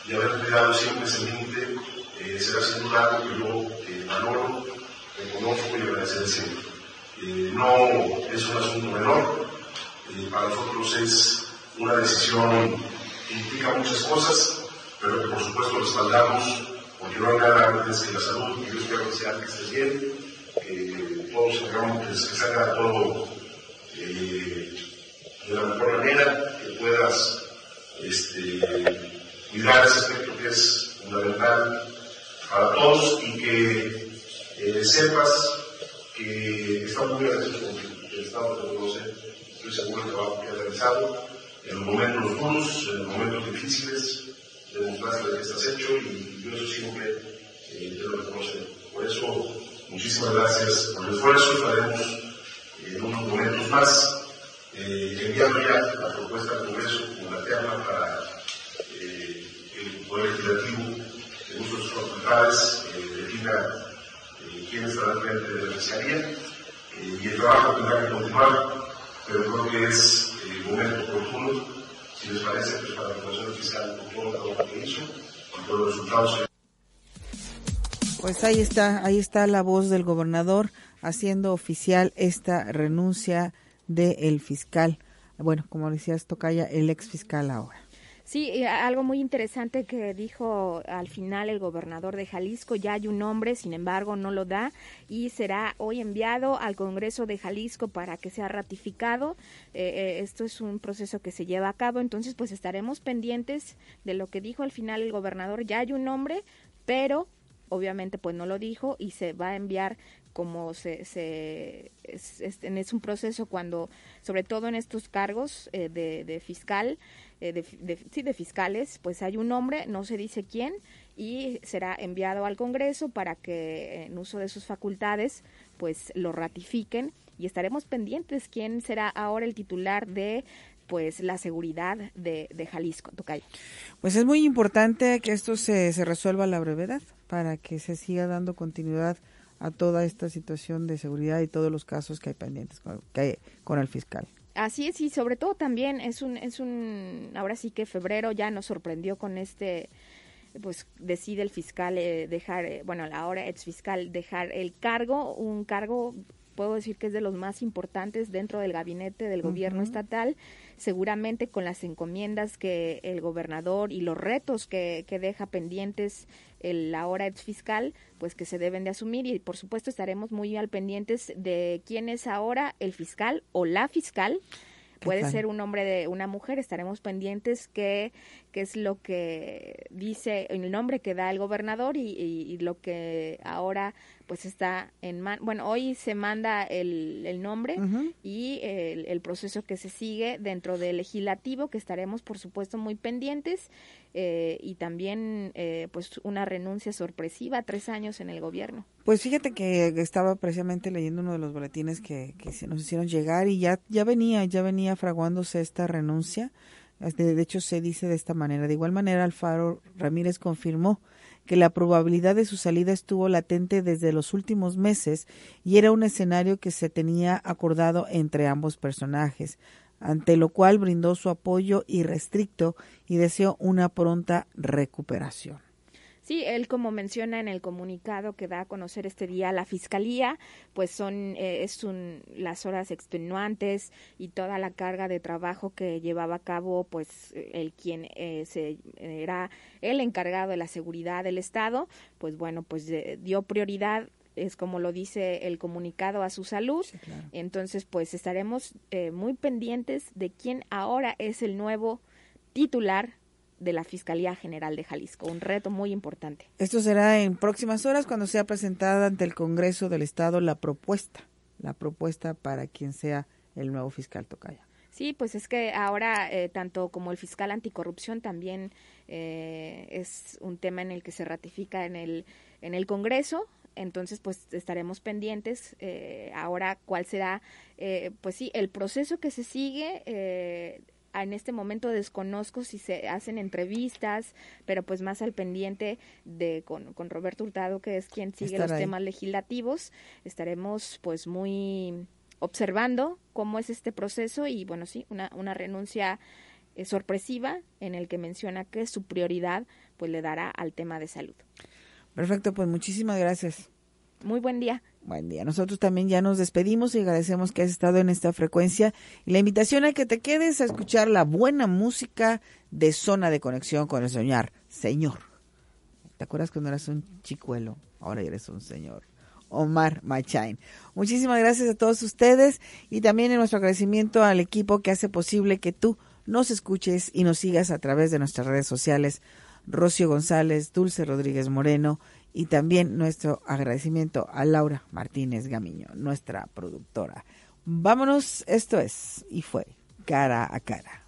y haber cuidado siempre ese límite eh, será sin duda algo que yo eh, valoro, reconozco y agradeceré siempre. Eh, no es un asunto menor, para nosotros es una decisión que implica muchas cosas, pero que por supuesto respaldamos, porque no hay nada antes que la salud, y yo espero que sea que estés bien, que todos hagamos que salga todo de la mejor manera, que puedas este, cuidar ese aspecto que es fundamental para todos y que eh, sepas que estamos muy agradecidos con el Estado de conoce. Estoy seguro del trabajo que ha realizado en los momentos duros, en los momentos difíciles, demostraste lo que estás hecho y yo eso siempre eh, te lo reconozco. Por eso, muchísimas gracias por el esfuerzo. Estaremos en unos momentos más eh, enviando ya la propuesta al Congreso como la tema para eh, el Poder Legislativo de sus facultades eh, defina eh, quién estará frente de la Fiscalía eh, y el trabajo tendrá que continuar, pero creo que es el momento oportuno, si les parece, pues para la Comisión Fiscal con todo trabajo que hizo, con todos los resultados. Pues ahí está, ahí está la voz del gobernador haciendo oficial esta renuncia del fiscal. Bueno, como decías, Tocaya, el ex fiscal ahora. Sí, algo muy interesante que dijo al final el gobernador de Jalisco, ya hay un nombre, sin embargo no lo da y será hoy enviado al Congreso de Jalisco para que sea ratificado. Eh, eh, esto es un proceso que se lleva a cabo, entonces pues estaremos pendientes de lo que dijo al final el gobernador, ya hay un nombre, pero obviamente pues no lo dijo y se va a enviar como se, se es, un proceso cuando sobre todo en estos cargos eh, de, fiscal eh, de, de, sí de fiscales pues hay un nombre no se dice quién y será enviado al Congreso para que en uso de sus facultades pues lo ratifiquen y estaremos pendientes quién será ahora el titular de pues la seguridad de, de Jalisco, Tocay. Pues es muy importante que esto se, se resuelva a la brevedad para que se siga dando continuidad a toda esta situación de seguridad y todos los casos que hay pendientes con, que hay con el fiscal. Así es, y sobre todo también es un, es un, ahora sí que febrero ya nos sorprendió con este, pues decide el fiscal eh, dejar, eh, bueno, ahora ex fiscal dejar el cargo, un cargo puedo decir que es de los más importantes dentro del gabinete del gobierno estatal, seguramente con las encomiendas que el gobernador y los retos que, que deja pendientes el ahora ex fiscal, pues que se deben de asumir. Y por supuesto estaremos muy al pendientes de quién es ahora el fiscal o la fiscal puede ser un hombre de una mujer, estaremos pendientes qué, qué es lo que dice el nombre que da el gobernador y, y, lo que ahora pues está en man bueno hoy se manda el, el nombre y el, el, proceso que se sigue dentro del legislativo que estaremos por supuesto muy pendientes eh, y también eh, pues una renuncia sorpresiva tres años en el gobierno. Pues fíjate que estaba precisamente leyendo uno de los boletines que, que se nos hicieron llegar y ya ya venía ya venía fraguándose esta renuncia. De hecho se dice de esta manera. De igual manera Alfaro Ramírez confirmó que la probabilidad de su salida estuvo latente desde los últimos meses y era un escenario que se tenía acordado entre ambos personajes, ante lo cual brindó su apoyo irrestricto y deseó una pronta recuperación. Sí, él como menciona en el comunicado que da a conocer este día la fiscalía, pues son eh, es un, las horas extenuantes y toda la carga de trabajo que llevaba a cabo, pues el quien eh, se era el encargado de la seguridad del estado, pues bueno, pues dio prioridad es como lo dice el comunicado a su salud. Entonces, pues estaremos eh, muy pendientes de quién ahora es el nuevo titular de la Fiscalía General de Jalisco. Un reto muy importante. Esto será en próximas horas cuando sea presentada ante el Congreso del Estado la propuesta, la propuesta para quien sea el nuevo fiscal Tocaya. Sí, pues es que ahora eh, tanto como el fiscal anticorrupción también eh, es un tema en el que se ratifica en el en el Congreso. Entonces, pues estaremos pendientes eh, ahora cuál será, eh, pues sí, el proceso que se sigue. Eh, en este momento desconozco si se hacen entrevistas, pero pues más al pendiente de con, con Roberto Hurtado, que es quien sigue los temas legislativos, estaremos pues muy observando cómo es este proceso y bueno, sí, una, una renuncia eh, sorpresiva en el que menciona que su prioridad pues le dará al tema de salud. Perfecto, pues muchísimas gracias. Muy buen día. Buen día. Nosotros también ya nos despedimos y agradecemos que has estado en esta frecuencia. Y la invitación a que te quedes a escuchar la buena música de zona de conexión con el soñar. Señor. ¿Te acuerdas cuando eras un chicuelo? Ahora eres un señor. Omar Machain. Muchísimas gracias a todos ustedes y también en nuestro agradecimiento al equipo que hace posible que tú nos escuches y nos sigas a través de nuestras redes sociales. Rocio González, Dulce Rodríguez Moreno y también nuestro agradecimiento a Laura Martínez Gamiño, nuestra productora. Vámonos, esto es y fue cara a cara.